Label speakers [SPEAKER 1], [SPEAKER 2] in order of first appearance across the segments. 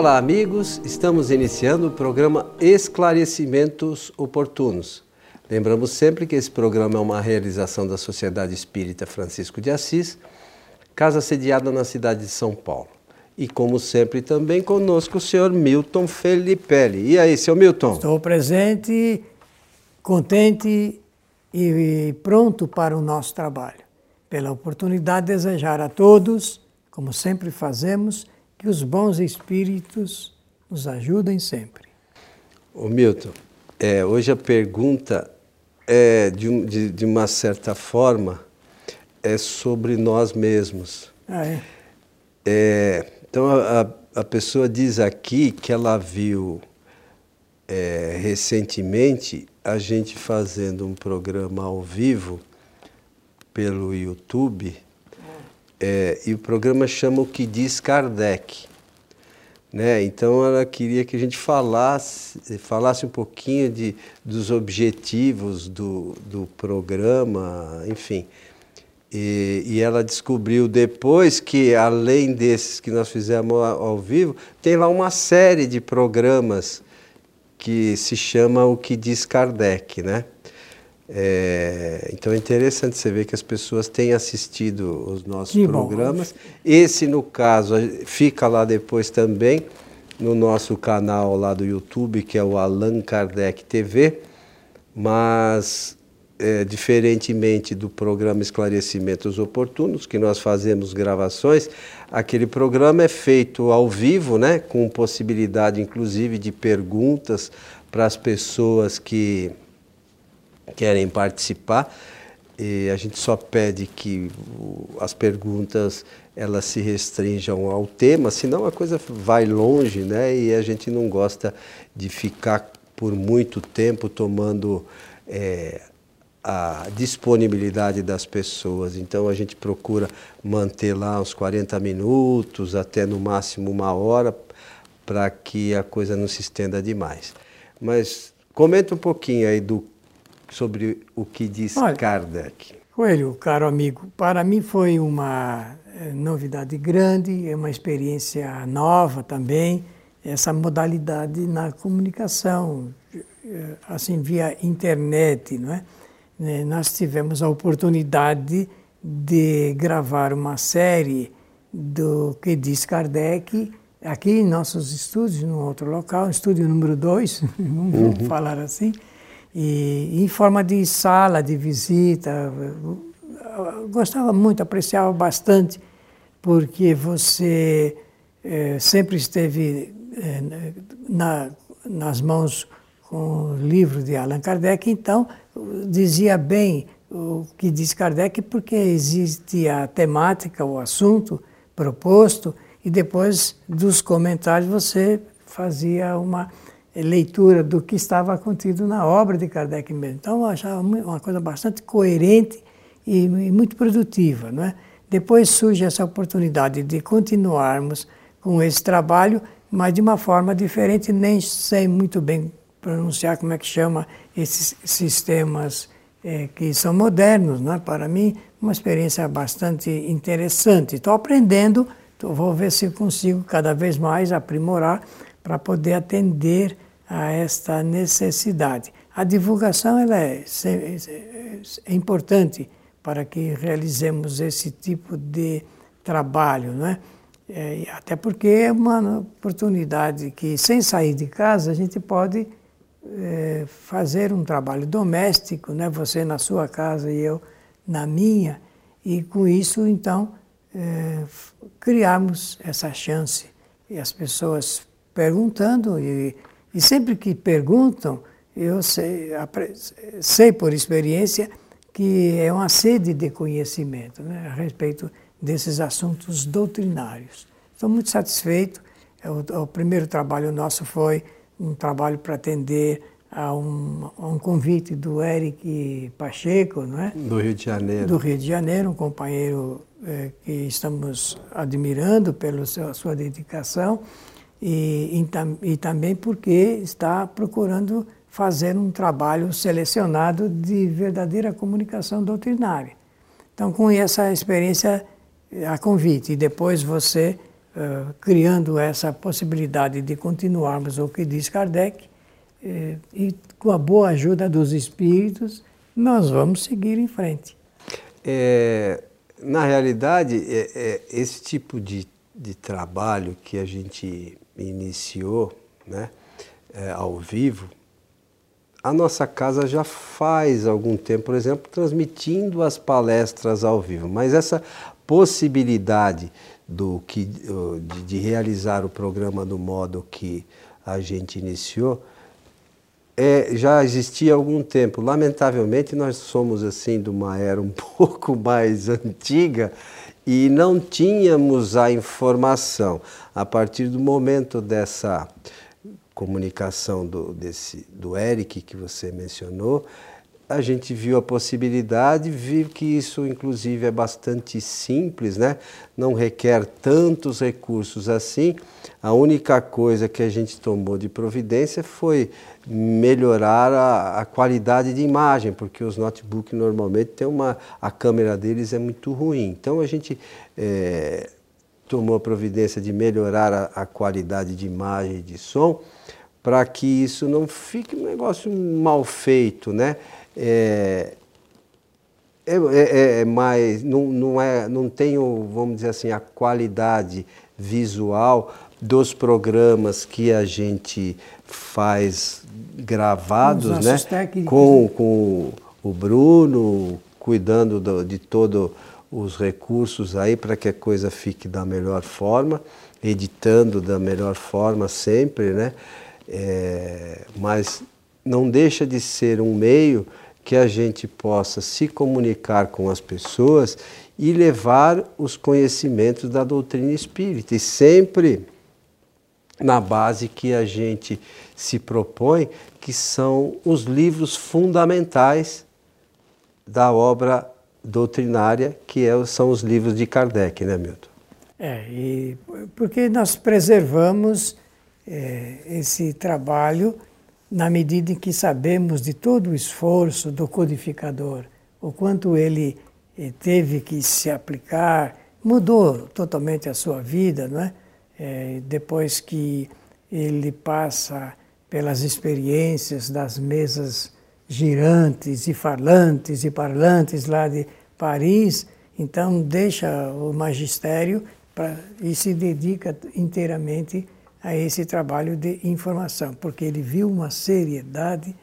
[SPEAKER 1] Olá, amigos. Estamos iniciando o programa Esclarecimentos Oportunos. Lembramos sempre que esse programa é uma realização da Sociedade Espírita Francisco de Assis, casa sediada na cidade de São Paulo. E como sempre também conosco o senhor Milton Felipelli. E aí, seu Milton?
[SPEAKER 2] Estou presente, contente e pronto para o nosso trabalho. Pela oportunidade de desejar a todos, como sempre fazemos, que os bons espíritos nos ajudem sempre.
[SPEAKER 1] Ô Milton, é, hoje a pergunta é, de, de, de, uma certa forma, é sobre nós mesmos.
[SPEAKER 2] Ah, é?
[SPEAKER 1] é então a, a, pessoa diz aqui que ela viu é, recentemente a gente fazendo um programa ao vivo pelo YouTube é, e o programa chama O que diz Kardec. Né? Então ela queria que a gente falasse, falasse um pouquinho de, dos objetivos do, do programa, enfim. E, e, ela descobriu depois que, além desses que nós fizemos ao, vivo, tem lá uma série de programas que se chama O que diz Kardec, né? É, então é interessante você ver que as pessoas têm assistido os nossos que programas. Bom. Esse, no caso, fica lá depois também no nosso canal lá do YouTube, que é o Allan Kardec TV, mas é, diferentemente do programa Esclarecimentos Oportunos, que nós fazemos gravações, aquele programa é feito ao vivo, né, com possibilidade inclusive de perguntas para as pessoas que querem participar. E a gente só pede que as perguntas elas se restringam ao tema, senão a coisa vai longe, né? E a gente não gosta de ficar por muito tempo tomando é, a disponibilidade das pessoas. Então a gente procura manter lá uns 40 minutos, até no máximo uma hora, para que a coisa não se estenda demais. Mas comenta um pouquinho aí do sobre o que diz Olha, Kardec.
[SPEAKER 2] Coelho, caro amigo, para mim foi uma eh, novidade grande, é uma experiência nova também, essa modalidade na comunicação, eh, assim, via internet, não é? Né, nós tivemos a oportunidade de gravar uma série do que diz Kardec aqui em nossos estúdios, num outro local, estúdio número 2, vamos uhum. falar assim, e em forma de sala de visita. Gostava muito, apreciava bastante, porque você é, sempre esteve é, na, nas mãos com o livro de Allan Kardec, então dizia bem o que diz Kardec, porque existe a temática, o assunto proposto, e depois dos comentários você fazia uma leitura do que estava contido na obra de Kardec mesmo. Então eu achava uma coisa bastante coerente e, muito produtiva. Não é? Depois surge essa oportunidade de continuarmos com esse trabalho, mas de uma forma diferente, nem sei muito bem pronunciar como é que chama esses sistemas é, que são modernos. É? Para mim, uma experiência bastante interessante. Estou aprendendo, vou ver se consigo cada vez mais aprimorar para poder atender a esta necessidade. A divulgação ela é, é importante para que realizemos esse tipo de trabalho, não é? é? até porque é uma oportunidade que, sem sair de casa, a gente pode é, fazer um trabalho doméstico, né? você na sua casa e eu na minha, e com isso, então, é, criarmos essa chance e as pessoas perguntando e, e sempre que perguntam, eu sei, sei por experiência que é uma sede de conhecimento né, a respeito desses assuntos doutrinários. Estou muito satisfeito. É o, o primeiro trabalho nosso foi um trabalho para atender a um, a um, convite do Eric Pacheco, não é?
[SPEAKER 1] Do Rio de Janeiro.
[SPEAKER 2] Do Rio de Janeiro, um companheiro é, que estamos admirando pela sua, sua dedicação e, e, e também porque está procurando fazer um trabalho selecionado de verdadeira comunicação doutrinária. Então, com essa experiência, a convite, e depois você uh, criando essa possibilidade de continuarmos o que diz Kardec, eh, e com a boa ajuda dos espíritos, nós vamos seguir em frente.
[SPEAKER 1] É, na realidade, é, é, esse tipo de, de trabalho que a gente iniciou né, é, ao vivo, a nossa casa já faz algum tempo, por exemplo, transmitindo as palestras ao vivo, mas essa possibilidade do que, de, de realizar o programa do modo que a gente iniciou, é, já existia há algum tempo. Lamentavelmente, nós somos assim de uma era um pouco mais antiga e não tínhamos a informação. A partir do momento dessa comunicação do, desse, do Eric que você mencionou, a gente viu a possibilidade, viu que isso inclusive é bastante simples, né? não requer tantos recursos assim. A única coisa que a gente tomou de providência foi melhorar a, a qualidade de imagem, porque os notebooks normalmente tem uma, a câmera deles é muito ruim. Então a gente é, tomou a providência de melhorar a, a qualidade de imagem e de som para que isso não fique um negócio mal feito, né? é, é, é, é, mais, não, não, é, não tem, vamos dizer assim, a qualidade visual dos programas que a gente faz gravados, né? Com, com o Bruno cuidando do, de todos os recursos aí para que a coisa fique da melhor forma, editando da melhor forma sempre, né? É, mas não deixa de ser um meio que a gente possa se comunicar com as pessoas e levar os conhecimentos da doutrina espírita. E sempre na base que a gente se propõe, que são os livros fundamentais da obra doutrinária, que é, são os livros de Kardec, né, Milton?
[SPEAKER 2] É, e porque nós preservamos é, esse trabalho na medida em que sabemos de todo o esforço do codificador, o quanto ele eh, teve que se aplicar, mudou totalmente a sua vida, não é? É depois que ele passa pelas experiências das mesas girantes e falantes e parlantes lá de Paris, então deixa o magistério pra, e se dedica inteiramente a esse trabalho de informação, porque ele viu uma seriedade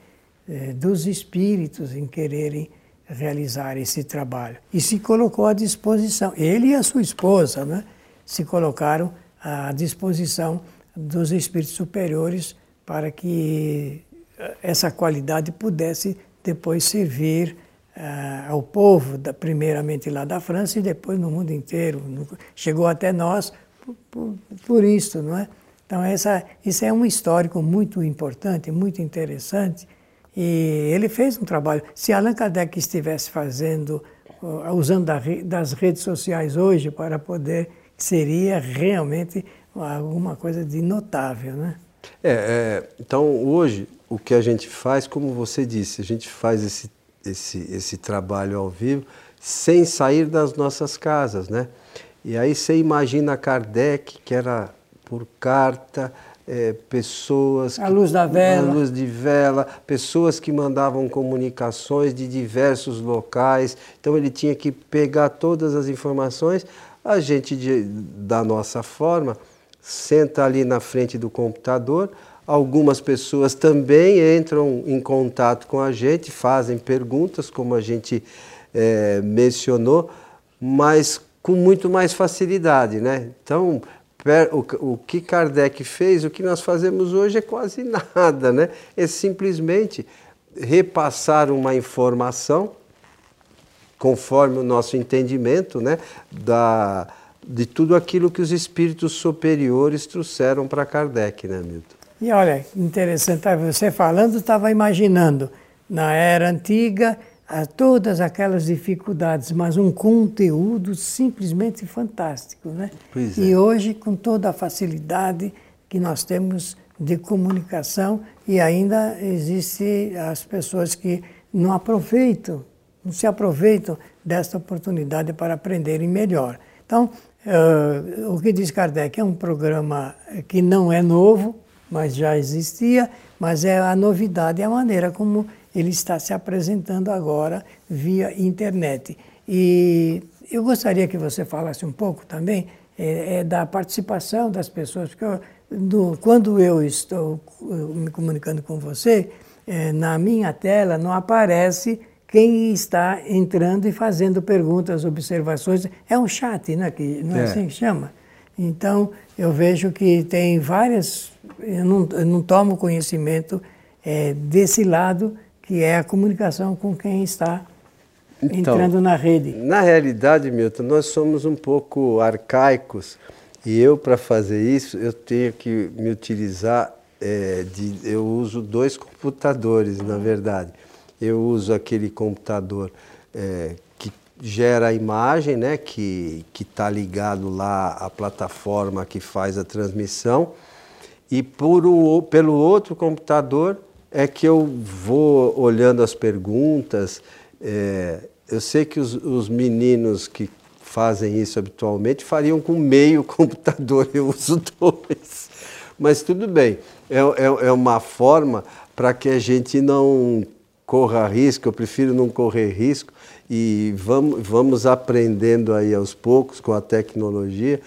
[SPEAKER 2] eh, dos espíritos em quererem realizar esse trabalho e se colocou à disposição. Ele e a sua esposa né, se colocaram à disposição dos espíritos superiores para que eh, essa qualidade pudesse depois servir uh, ao povo, da, primeiramente lá da França e depois no mundo inteiro. Chegou até nós por, por, por isso, não é? Então, essa, isso é um histórico muito importante, muito interessante. E ele fez um trabalho. Se Allan Kardec estivesse fazendo, usando das redes sociais hoje para poder, seria realmente alguma coisa de notável, né?
[SPEAKER 1] É, é, então hoje o que a gente faz, como você disse, a gente faz esse, esse, esse trabalho ao vivo sem sair das nossas casas, né? E aí você imagina Kardec, que era por carta, é, pessoas.
[SPEAKER 2] A luz da vela.
[SPEAKER 1] A luz de vela, pessoas que mandavam comunicações de diversos locais. Então ele tinha que pegar todas as informações. A gente, de, da nossa forma, senta ali na frente do computador. Algumas pessoas também entram em contato com a gente, fazem perguntas, como a gente é, mencionou, mas com muito mais facilidade, né? Então, o, que Kardec fez, o que nós fazemos hoje é quase nada, né? É simplesmente repassar uma informação conforme o nosso entendimento, né, da, de tudo aquilo que os espíritos superiores trouxeram para Kardec, né, Milton?
[SPEAKER 2] E olha, interessante, você falando, estava imaginando, na era antiga, todas aquelas dificuldades, mas um conteúdo simplesmente fantástico. Né?
[SPEAKER 1] Pois
[SPEAKER 2] é. E hoje, com toda a facilidade que nós temos de comunicação, e ainda existe as pessoas que não aproveitam, se aproveitam desta oportunidade para aprenderem melhor. Então, Uh, o que diz Kardec é um programa que não é novo, mas já existia, mas é a novidade, é a maneira como ele está se apresentando agora via internet. E eu gostaria que você falasse um pouco também é, é da participação das pessoas, porque eu, do, quando eu estou me comunicando com você, é, na minha tela não aparece quem está entrando e fazendo perguntas, observações. É um chat, né, que, não é, é assim que chama? Então, eu vejo que tem várias. Eu não, eu não tomo conhecimento é, desse lado, que é a comunicação com quem está então, entrando na rede.
[SPEAKER 1] Na realidade, Milton, nós somos um pouco arcaicos e eu, para fazer isso, eu tenho que me utilizar é, de. Eu uso dois computadores, na verdade. Eu uso aquele computador é, que gera a imagem, né, que está ligado lá à plataforma que faz a transmissão, e por o, pelo outro computador é que eu vou olhando as perguntas. É, eu sei que os, os meninos que fazem isso habitualmente fariam com meio computador, eu uso dois. Mas tudo bem, é, é, é uma forma para que a gente não corra risco, eu prefiro não correr risco e vamos, vamos aprendendo aí aos poucos com a tecnologia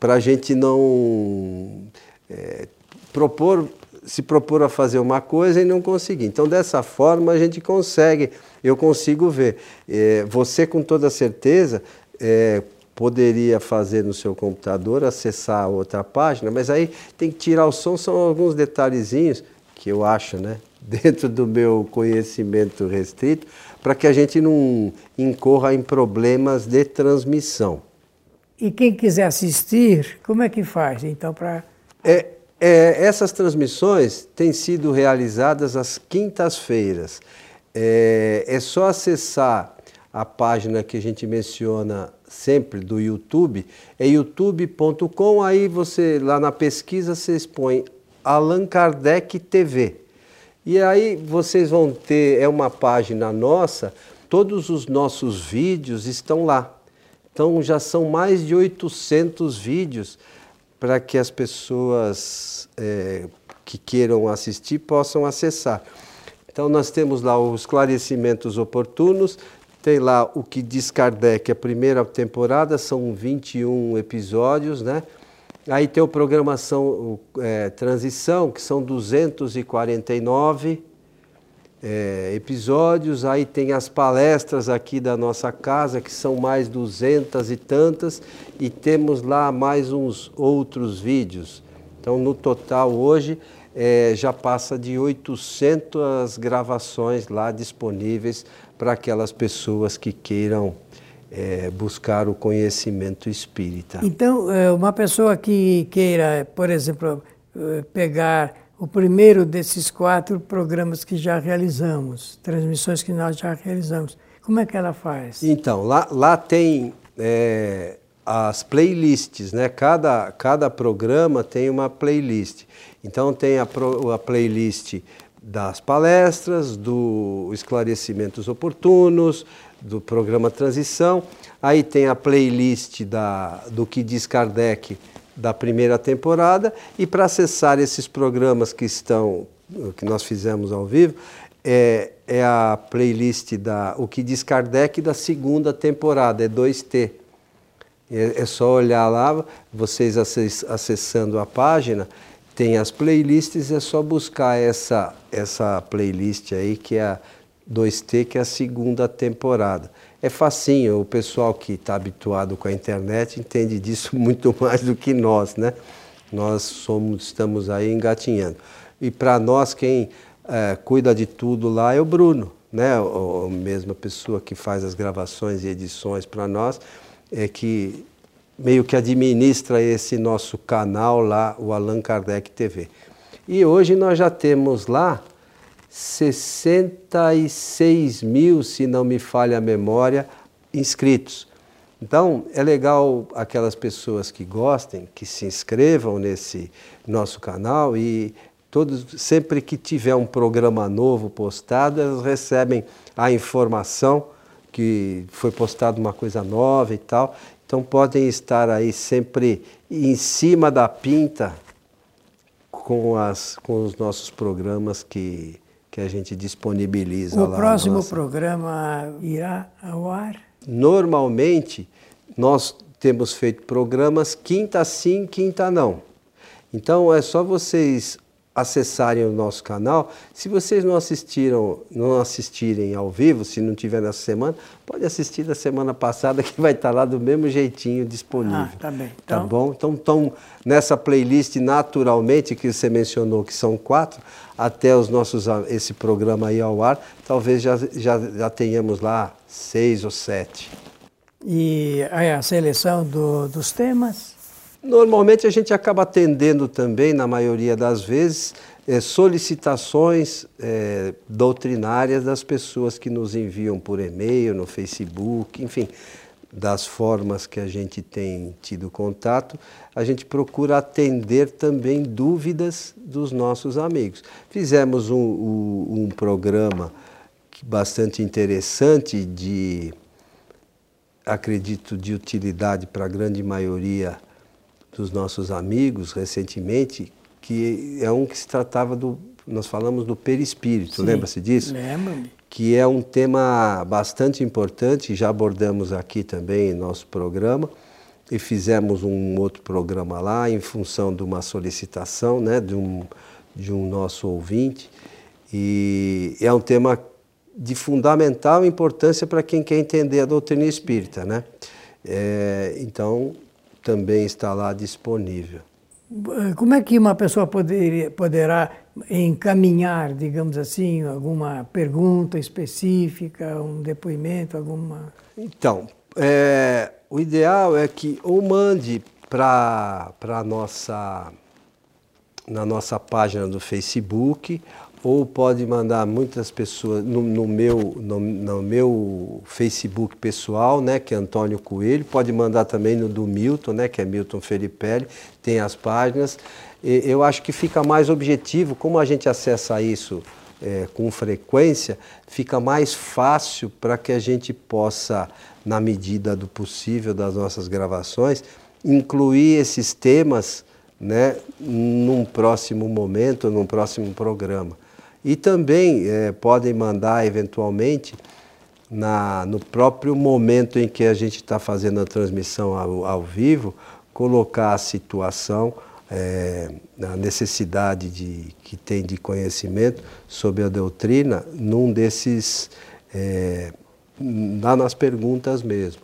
[SPEAKER 1] para a gente não é, propor, se propor a fazer uma coisa e não conseguir. Então, dessa forma, a gente consegue, eu consigo ver. É, você, com toda certeza, é, poderia fazer no seu computador, acessar outra página, mas aí tem que tirar o som, são alguns detalhezinhos que eu acho, né? Dentro do meu conhecimento restrito, para que a gente não incorra em problemas de transmissão.
[SPEAKER 2] E quem quiser assistir, como é que faz então para.
[SPEAKER 1] É, é, essas transmissões têm sido realizadas às quintas-feiras. É, é só acessar a página que a gente menciona sempre do YouTube, é youtube.com, aí você lá na pesquisa você expõe Allan Kardec TV. E aí vocês vão ter, é uma página nossa, todos os nossos vídeos estão lá. Então já são mais de 800 vídeos para que as pessoas é, que queiram assistir possam acessar. Então nós temos lá os esclarecimentos oportunos, tem lá o que diz Kardec, a primeira temporada, são 21 episódios, né? Aí tem o programação é, transição, que são 249 é, episódios. Aí tem as palestras aqui da nossa casa, que são mais duzentas e tantas. E temos lá mais uns outros vídeos. Então, no total, hoje, é, já passa de 800 gravações lá disponíveis para aquelas pessoas que queiram é, buscar o conhecimento espírita.
[SPEAKER 2] Então, é, uma pessoa que queira, por exemplo, é, pegar o primeiro desses quatro programas que já realizamos, transmissões que nós já realizamos, como é que ela faz?
[SPEAKER 1] Então, lá, lá tem é, as playlists, né? Cada, cada programa tem uma playlist. Então, tem a, a playlist das palestras, do esclarecimentos oportunos, do programa Transição. Aí tem a playlist da, do que diz Kardec da primeira temporada. E para acessar esses programas que estão, que nós fizemos ao vivo, é, é a playlist da O que diz Kardec da segunda temporada, é 2T. É, é só olhar lá, vocês acessando a página, tem as playlists, é só buscar essa, essa playlist aí que é a 2T, que é a segunda temporada. É facinho, o pessoal que está habituado com a internet entende disso muito mais do que nós, né? Nós somos, estamos aí engatinhando. E para nós, quem é, cuida de tudo lá é o Bruno, né? a mesma pessoa que faz as gravações e edições para nós, é que meio que administra esse nosso canal lá, o Allan Kardec TV. E hoje nós já temos lá 66 mil, se não me falha a memória, inscritos. Então, é legal aquelas pessoas que gostem, que se inscrevam nesse nosso canal e todos, sempre que tiver um programa novo postado, elas recebem a informação que foi postado uma coisa nova e tal. Então podem estar aí sempre em cima da pinta com, as, com os nossos programas que, que a gente disponibiliza
[SPEAKER 2] o
[SPEAKER 1] lá.
[SPEAKER 2] O próximo nossa... programa irá ao ar?
[SPEAKER 1] Normalmente, nós temos feito programas quinta sim, quinta não. Então é só vocês acessarem o nosso canal. Se vocês não assistiram, não assistirem ao vivo, se não tiver nessa semana, pode assistir da semana passada que vai estar lá do mesmo jeitinho disponível. Ah,
[SPEAKER 2] tá bem.
[SPEAKER 1] Tá então... Tá bom? Então, então, nessa playlist naturalmente que você mencionou que são quatro, até os nossos esse programa aí ao ar, talvez já, já, já tenhamos lá seis ou sete.
[SPEAKER 2] E a seleção do, dos temas?
[SPEAKER 1] Normalmente a gente acaba atendendo também, na maioria das vezes, é, solicitações é, doutrinárias das pessoas que nos enviam por e-mail, no Facebook, enfim, das formas que a gente tem tido contato, a gente procura atender também dúvidas dos nossos amigos. Fizemos um, um, um programa bastante interessante de, acredito, de utilidade para a grande maioria dos nossos amigos recentemente, que é um que se tratava do. Nós falamos do perispírito, lembra-se disso?
[SPEAKER 2] Lembro-me.
[SPEAKER 1] Que é um tema bastante importante, já abordamos aqui também em nosso programa, e fizemos um outro programa lá em função de uma solicitação né, de, um, de um nosso ouvinte. E é um tema de fundamental importância para quem quer entender a doutrina espírita. Né? É, então, também está lá disponível.
[SPEAKER 2] Como é que uma pessoa poderia, poderá encaminhar, digamos assim, alguma pergunta específica, um depoimento, alguma.
[SPEAKER 1] Então, é, o ideal é que ou mande para a nossa na nossa página do Facebook ou pode mandar muitas pessoas no, no meu, no, no, meu Facebook pessoal, né, que é Antônio Coelho, pode mandar também no do Milton, né, que é Milton Felipe, tem as páginas. E, eu acho que fica mais objetivo, como a gente acessa isso é, com frequência, fica mais fácil para que a gente possa, na medida do possível das nossas gravações, incluir esses temas né, num próximo momento, num próximo programa. E também é, podem mandar, eventualmente, na, no próprio momento em que a gente está fazendo a transmissão ao, ao, vivo, colocar a situação, é, a necessidade de, que tem de conhecimento sobre a doutrina num desses, é, lá nas perguntas mesmo.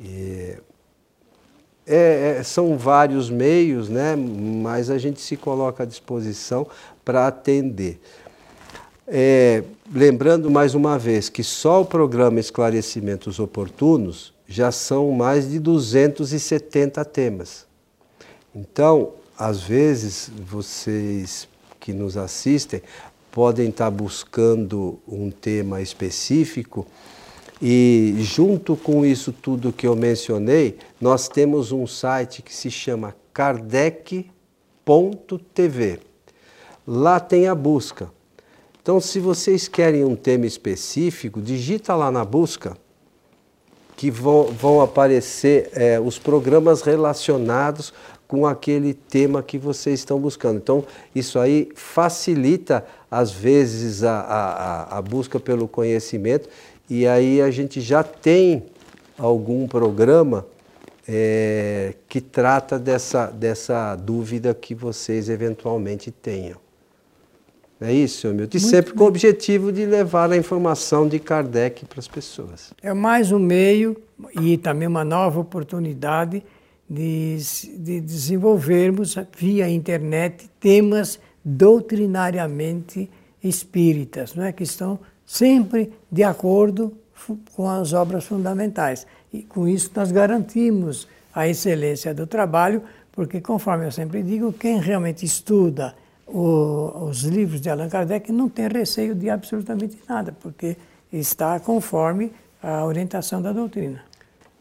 [SPEAKER 1] E, é, é, são vários meios, né, mas a gente se coloca à disposição para atender. É, lembrando mais uma vez que só o programa Esclarecimentos Oportunos já são mais de 270 temas. Então, às vezes, vocês que nos assistem podem estar buscando um tema específico e, junto com isso tudo que eu mencionei, nós temos um site que se chama kardec.tv. Lá tem a busca. Então, se vocês querem um tema específico, digita lá na busca que vão, vão aparecer é, os programas relacionados com aquele tema que vocês estão buscando. Então, isso aí facilita, às vezes, a, a, a busca pelo conhecimento e aí a gente já tem algum programa é, que trata dessa, dessa dúvida que vocês eventualmente tenham. É isso, Milton. E Muito sempre bem. com o objetivo de levar a informação de Kardec para as pessoas.
[SPEAKER 2] É mais um meio e também uma nova oportunidade de, de desenvolvermos via internet temas doutrinariamente espíritas, não é? que estão sempre de acordo com as obras fundamentais. E com isso nós garantimos a excelência do trabalho, porque, conforme eu sempre digo, quem realmente estuda o, os livros de Allan Kardec não tem receio de absolutamente nada, porque está conforme a orientação da doutrina.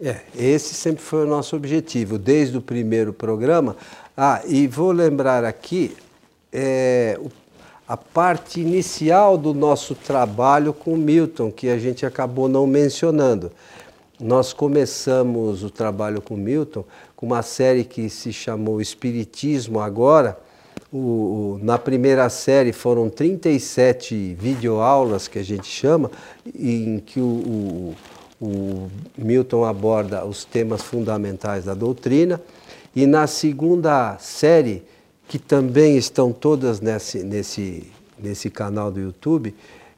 [SPEAKER 1] É, esse sempre foi o nosso objetivo, desde o primeiro programa. Ah, e vou lembrar aqui é, a parte inicial do nosso trabalho com Milton, que a gente acabou não mencionando. nós começamos o trabalho com Milton com uma série que se chamou Espiritismo Agora. O, o, na primeira série foram 37 videoaulas que a gente chama, em que o, o Milton aborda os temas fundamentais da doutrina. E na segunda série, que também estão todas nesse, nesse, nesse canal do YouTube,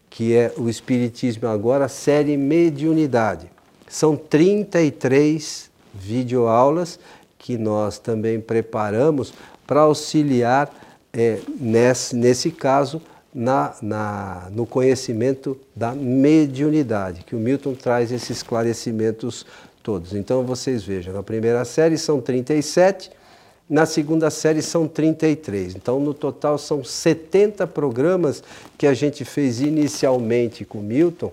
[SPEAKER 1] que é o Espiritismo Agora, série Mediunidade. São 33 videoaulas que nós também preparamos para auxiliar, é, nesse, nesse caso, na, na, no conhecimento da mediunidade, que o Milton traz esses esclarecimentos todos. Então vocês vejam, na primeira série são 37, na segunda série são 33. Então no total são 70 programas que a gente fez inicialmente com Milton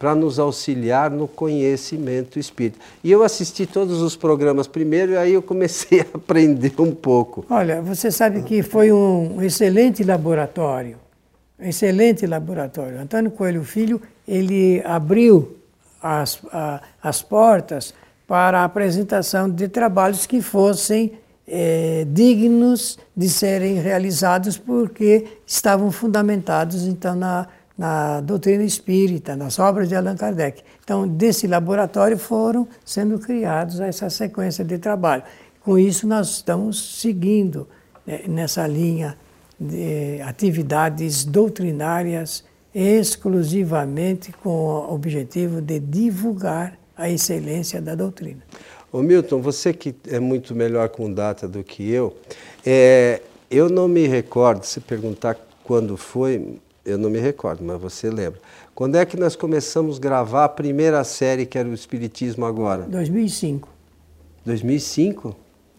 [SPEAKER 1] para nos auxiliar no conhecimento espírita. E eu assisti todos os programas primeiro e aí eu comecei a aprender um pouco.
[SPEAKER 2] Olha, você sabe que foi um excelente laboratório. Excelente laboratório. Antônio Coelho Filho, ele abriu as, a, as portas para a apresentação de trabalhos que fossem é, dignos de serem realizados porque estavam fundamentados então na na doutrina espírita, nas obras de Allan Kardec. Então, desse laboratório foram sendo criados essa sequência de trabalho. Com isso, nós estamos seguindo né, nessa linha de atividades doutrinárias exclusivamente com o objetivo de divulgar a excelência da doutrina.
[SPEAKER 1] Ô Milton, você que é muito melhor com data do que eu, é, eu não me recordo, se perguntar quando foi, eu não me recordo, mas você lembra. Quando é que nós começamos a gravar a primeira série que era o Espiritismo Agora?
[SPEAKER 2] 2005.
[SPEAKER 1] 2005?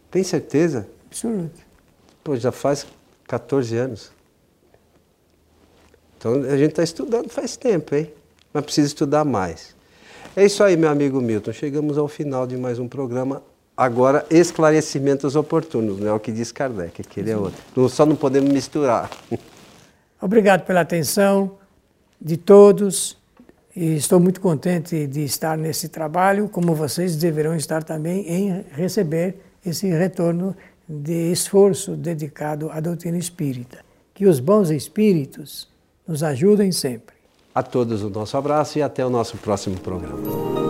[SPEAKER 1] Tem certeza?
[SPEAKER 2] Absoluto.
[SPEAKER 1] Pô, já faz 14 anos. Então a gente está estudando faz tempo, hein? Mas precisa estudar mais. É isso aí, meu amigo Milton. Chegamos ao final de mais um programa. Agora, esclarecimentos oportunos, não é o que diz Kardec, aquele é outro. Só não podemos misturar.
[SPEAKER 2] Obrigado pela atenção de todos e estou muito contente de estar nesse trabalho, como vocês deverão estar também em receber esse retorno de esforço dedicado à doutrina espírita. Que os bons espíritos nos ajudem sempre.
[SPEAKER 1] A todos o nosso abraço e até o nosso próximo programa.